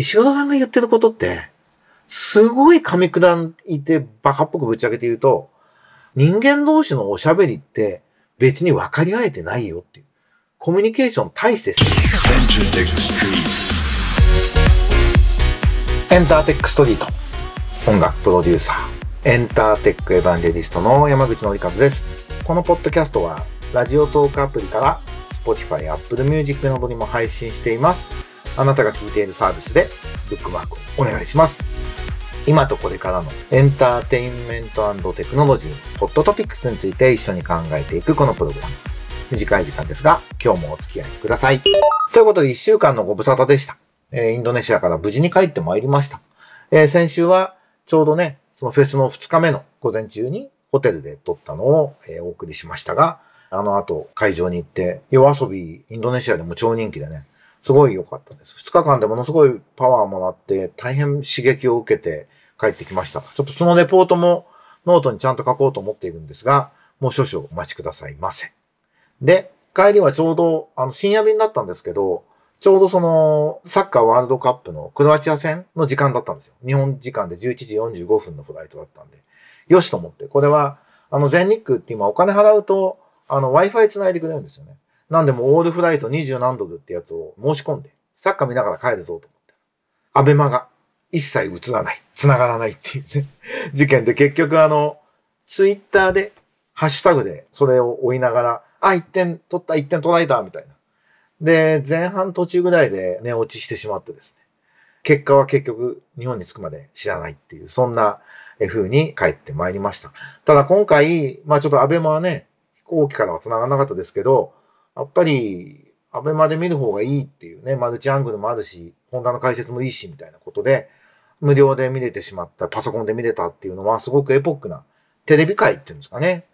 石黒さんが言ってることって、すごい噛み砕いてバカっぽくぶち上げて言うと、人間同士のおしゃべりって別に分かり合えてないよっていう。コミュニケーション大切です。エンターテックストリート。音楽プロデューサー、エンターテックエヴァンジェリストの山口のりかずです。このポッドキャストは、ラジオトークアプリから Spotify、Apple Music などにも配信しています。あなたが聞いているサービスでブックマークをお願いします。今とこれからのエンターテインメントテクノロジー、ホットトピックスについて一緒に考えていくこのプログラム。短い時間ですが、今日もお付き合いください。ということで、一週間のご無沙汰でした。えーインドネシアから無事に帰ってまいりました。えー先週は、ちょうどね、そのフェスの2日目の午前中にホテルで撮ったのを、えお送りしましたが、あの後会場に行って、夜遊び、インドネシアでも超人気でね、すごい良かったです。2日間でものすごいパワーもらって、大変刺激を受けて帰ってきました。ちょっとそのレポートもノートにちゃんと書こうと思っているんですが、もう少々お待ちくださいませ。で、帰りはちょうど、あの、深夜便だったんですけど、ちょうどその、サッカーワールドカップのクロアチア戦の時間だったんですよ。日本時間で11時45分のフライトだったんで。よしと思って。これは、あの、全日空って今お金払うと、あの、Wi-Fi 繋いでくれるんですよね。なんでもオールフライト20何ドルってやつを申し込んで、サッカー見ながら帰るぞと思って。アベマが一切映らない、繋がらないっていうね、事件で結局あの、ツイッターで、ハッシュタグでそれを追いながら、あ、1点取った、1点取られた、みたいな。で、前半途中ぐらいで寝落ちしてしまってですね。結果は結局日本に着くまで知らないっていう、そんな風に帰ってまいりました。ただ今回、まあちょっとアベマはね、飛行機からは繋がらなかったですけど、やっぱりアベマで見る方がいいっていうね、マルチアングルもあるし、ホンダの解説もいいし、みたいなことで、無料で見れてしまった、パソコンで見れたっていうのはすごくエポックなテレビ界っていうんですかね。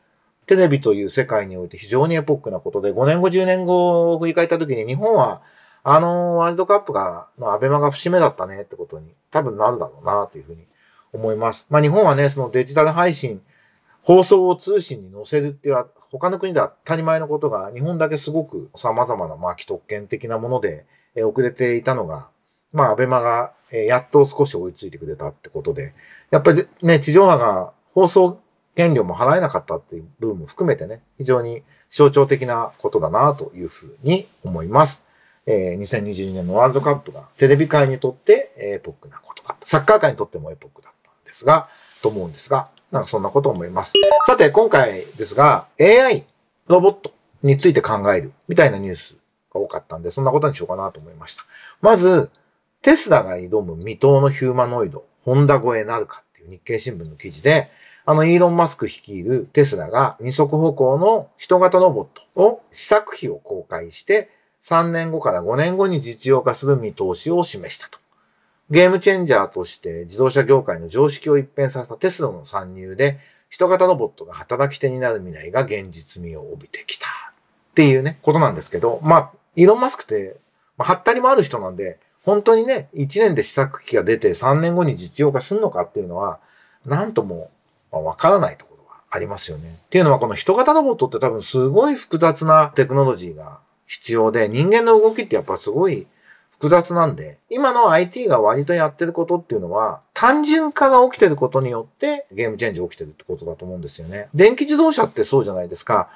テレビという世界において非常にエポックなことで、5年後、10年後を振り返った時に日本は、あのワールドカップが、のアベマが節目だったねってことに多分なるだろうなというふうに思います。まあ日本はね、そのデジタル配信、放送を通信に載せるっていうのは他の国では当たり前のことが日本だけすごく様々なまあ既得権的なものでえ遅れていたのが、まあアベマがえやっと少し追いついてくれたってことで、やっぱりね、地上波が放送権料も払えなかったっていう部分も含めてね、非常に象徴的なことだなというふうに思います。えー2022年のワールドカップがテレビ界にとってエポックなことだった。サッカー界にとってもエポックだったんですが、と思うんですが、なんかそんなこと思います。さて、今回ですが、AI、ロボットについて考えるみたいなニュースが多かったんで、そんなことにしようかなと思いました。まず、テスラが挑む未踏のヒューマノイド、ホンダ超えなるかっていう日経新聞の記事で、あの、イーロン・マスク率いるテスラが二足歩行の人型ロボットを試作機を公開して、3年後から5年後に実用化する見通しを示したと。ゲームチェンジャーとして自動車業界の常識を一変させたテスラの参入で、人型ロボットが働き手になる未来が現実味を帯びてきた。っていうね、ことなんですけど、まあ、イーロン・マスクって、まあ、はったりもある人なんで、本当にね、1年で試作機が出て3年後に実用化するのかっていうのは、なんともわからないところがありますよね。っていうのは、この人型ロボットって多分すごい複雑なテクノロジーが必要で、人間の動きってやっぱすごい複雑なんで、今の IT が割とやってることっていうのは、単純化が起きてることによってゲームチェンジ起きてるってことだと思うんですよね。電気自動車ってそうじゃないですか。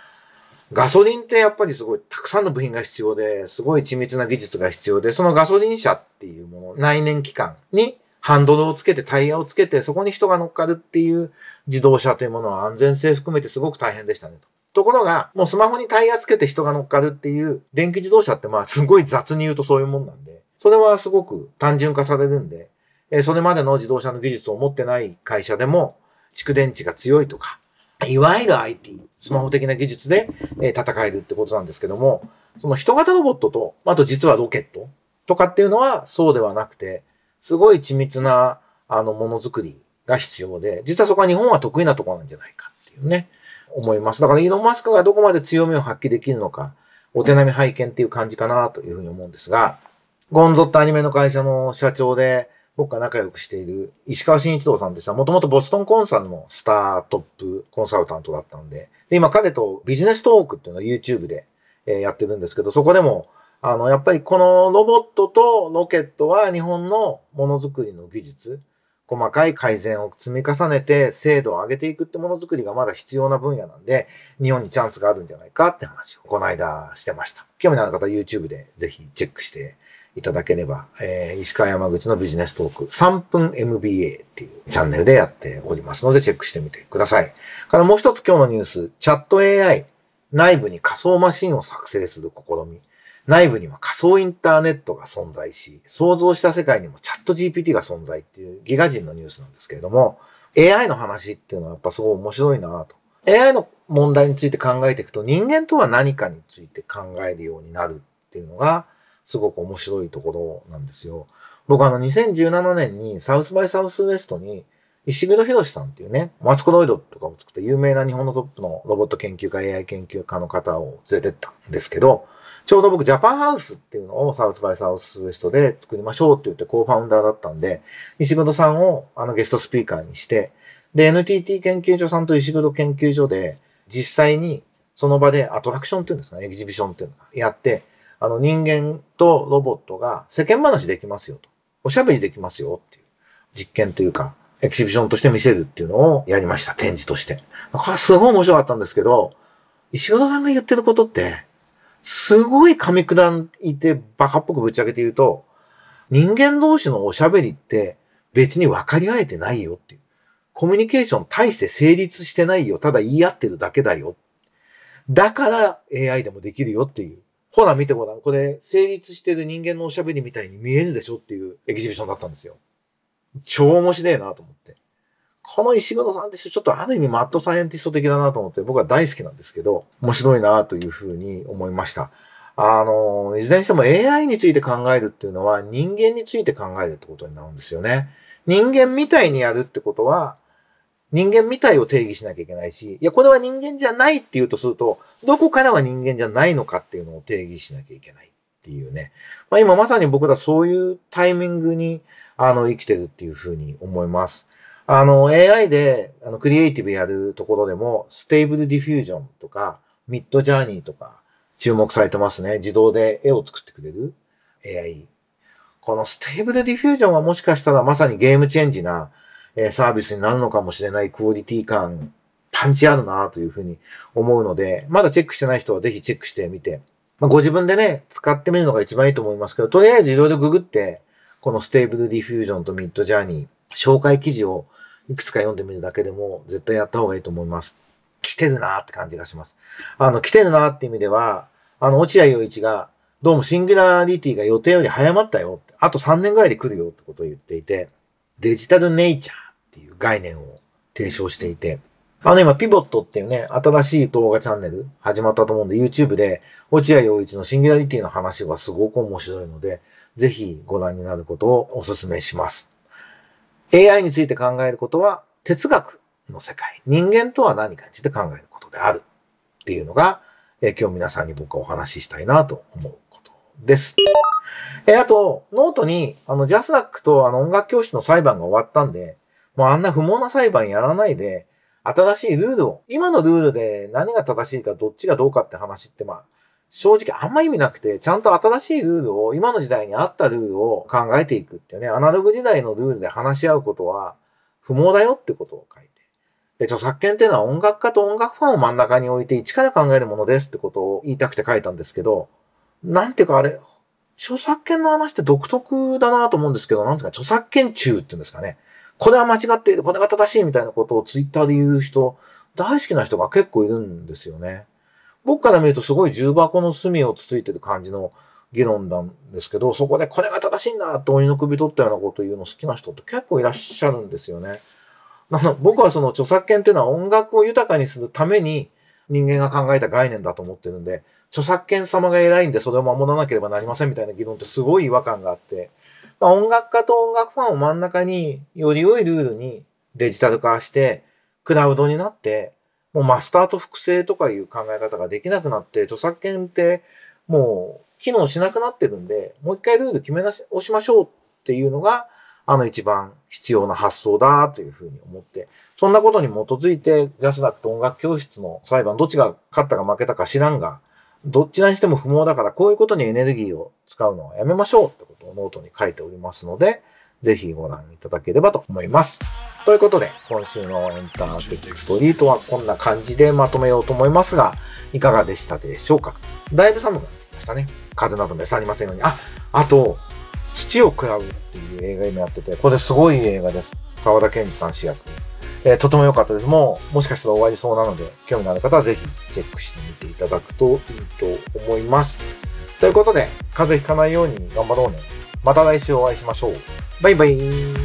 ガソリンってやっぱりすごいたくさんの部品が必要で、すごい緻密な技術が必要で、そのガソリン車っていうもの、内燃機関にハンドルをつけてタイヤをつけて、そこに人が乗っかるっていう自動車というものは安全性含めてすごく大変でしたねと。ところが、もうスマホにタイヤつけて人が乗っかるっていう電気自動車ってまあすごい雑に言うとそういうもんなんで、それはすごく単純化されるんで、えそれまでの自動車の技術を持ってない会社でも、蓄電池が強いとか、いわゆる IT、スマホ的な技術で、え戦えるってことなんですけども、その人型ロボットと、あと実はロケットとかっていうのはそうではなくて、すごい緻密な、あの、ものづくりが必要で、実はそこは日本は得意なところなんじゃないかっていうね、思います。だからイーロン・マスクがどこまで強みを発揮できるのか、お手並み拝見っていう感じかなというふうに思うんですが、ゴンゾってアニメの会社の社長で、僕が仲良くしている石川慎一郎さんでした。もともとボストンコンサルのスタートップコンサルタントだったんで、で、今彼とビジネストークっていうのを YouTube で、やってるんですけど、そこでも、あの、やっぱりこのロボットとロケットは日本のものづくりの技術、細かい改善を積み重ねて精度を上げていくってものづくりがまだ必要な分野なんで、日本にチャンスがあるんじゃないかって話をこの間してました。興味のある方は YouTube でぜひチェックしていただければ、えー、石川山口のビジネストーク3分 MBA っていうチャンネルでやっておりますのでチェックしてみてください。からもう一つ今日のニュース、チャット AI 内部に仮想マシンを作成する試み。内部には仮想インターネットが存在し、想像した世界にもチャット GPT が存在っていうギガ人のニュースなんですけれども、AI の話っていうのはやっぱすごい面白いなと。AI の問題について考えていくと人間とは何かについて考えるようになるっていうのがすごく面白いところなんですよ。僕あの2017年にサウスバイサウスウエストに石黒博さんっていうね、マツコロイドとかを作った有名な日本のトップのロボット研究家、AI 研究家の方を連れてったんですけど、ちょうど僕ジャパンハウスっていうのをサウスバイサウスウエストで作りましょうって言ってコーファウンダーだったんで、石黒さんをあのゲストスピーカーにして、で、NTT 研究所さんと石黒研究所で実際にその場でアトラクションっていうんですかね、エキジビションっていうのがやって、あの人間とロボットが世間話できますよと。おしゃべりできますよっていう実験というか、エキシビションとして見せるっていうのをやりました。展示として。これすごい面白かったんですけど、石黒さんが言ってることって、すごい噛み砕いてバカっぽくぶっち上げて言うと、人間同士のおしゃべりって別に分かり合えてないよっていう。コミュニケーション大して成立してないよ。ただ言い合ってるだけだよ。だから AI でもできるよっていう。ほら見てごらん。これ成立してる人間のおしゃべりみたいに見えるでしょっていうエキシビションだったんですよ。超面白いなと思って。この石黒さんって人ちょっとある意味マッドサイエンティスト的だなと思って僕は大好きなんですけど、面白いなというふうに思いました。あの、いずれにしても AI について考えるっていうのは人間について考えるってことになるんですよね。人間みたいにやるってことは、人間みたいを定義しなきゃいけないし、いや、これは人間じゃないって言うとすると、どこからは人間じゃないのかっていうのを定義しなきゃいけないっていうね。まあ今まさに僕らそういうタイミングに、あの、生きてるっていうふうに思います。あの、AI で、あの、クリエイティブやるところでも、 Stable Diffusion とか、 Midjourney とか、注目されてますね。自動で絵を作ってくれる AI。この Stable Diffusion はもしかしたらまさにゲームチェンジな、えサービスになるのかもしれないクオリティ感、パンチあるなというふうに思うので、まだチェックしてない人はぜひチェックしてみて、まあ、ご自分でね、使ってみるのが一番いいと思いますけど、とりあえずいろいろググって、この Stable Diffusion と Midjourney、紹介記事をいくつか読んでみるだけでも絶対やった方がいいと思います。来てるなって感じがします。あの、来てるなって意味では、あの、落合陽一が、どうもシンギュラリティが予定より早まったよって、あと3年ぐらいで来るよってことを言っていて、デジタルネイチャーっていう概念を提唱していて、あの今、ピボットっていうね、新しい動画チャンネル始まったと思うんで、YouTube で落合陽一のシングラリティの話はすごく面白いので、ぜひご覧になることをお勧めします。AI について考えることは哲学の世界、人間とは何かについて考えることであるっていうのが、え今日皆さんに僕はお話ししたいなと思うことです。えあと、ノートに、あの、 JASRAC とあの音楽教室の裁判が終わったんで、もうあんな不毛な裁判やらないで、新しいルールを、今のルールで何が正しいかどっちがどうかって話って、まあ、正直あんま意味なくて、ちゃんと新しいルールを、今の時代に合ったルールを考えていくっていうね、アナログ時代のルールで話し合うことは不毛だよってことを書いて。で、著作権っていうのは音楽家と音楽ファンを真ん中に置いて一から考えるものですってことを言いたくて書いたんですけど、なんていうかあれ、著作権の話って独特だなと思うんですけど、なんですか、著作権中っていうんですかね。これは間違っている、これが正しいみたいなことをツイッターで言う人、大好きな人が結構いるんですよね。僕から見るとすごい重箱の隅をつついてる感じの議論なんですけど、そこでこれが正しいんだって鬼の首取ったようなことを言うの好きな人って結構いらっしゃるんですよね。なの僕はその著作権っていうのは音楽を豊かにするために人間が考えた概念だと思ってるんで、著作権様が偉いんでそれを守らなければなりませんみたいな議論ってすごい違和感があって、まあ、音楽家と音楽ファンを真ん中により良いルールにデジタル化して、クラウドになって、もうマスターと複製とかいう考え方ができなくなって、著作権ってもう機能しなくなってるんで、もう一回ルール決めなし、押しましょうっていうのが、あの一番必要な発想だというふうに思って、そんなことに基づいて、 JASRAC と音楽教室の裁判、どっちが勝ったか負けたか知らんが、どっちにしても不毛だから、こういうことにエネルギーを使うのはやめましょうってことをノートに書いておりますので、ぜひご覧いただければと思います。ということで、今週のエンターテックストリートはこんな感じでまとめようと思いますが、いかがでしたでしょうか？だいぶ寒くなりましたね。風邪など召されませんように。あ、あと、土を喰らうっていう映画今やってて、これすごい映画です。沢田研二さん主役。えーとても良かったです。もう、もしかしたら終わりそうなので、興味のある方はぜひチェックしてみていただくといいと思います。ということで、風邪ひかないように頑張ろうね。また来週お会いしましょう。バイバイ。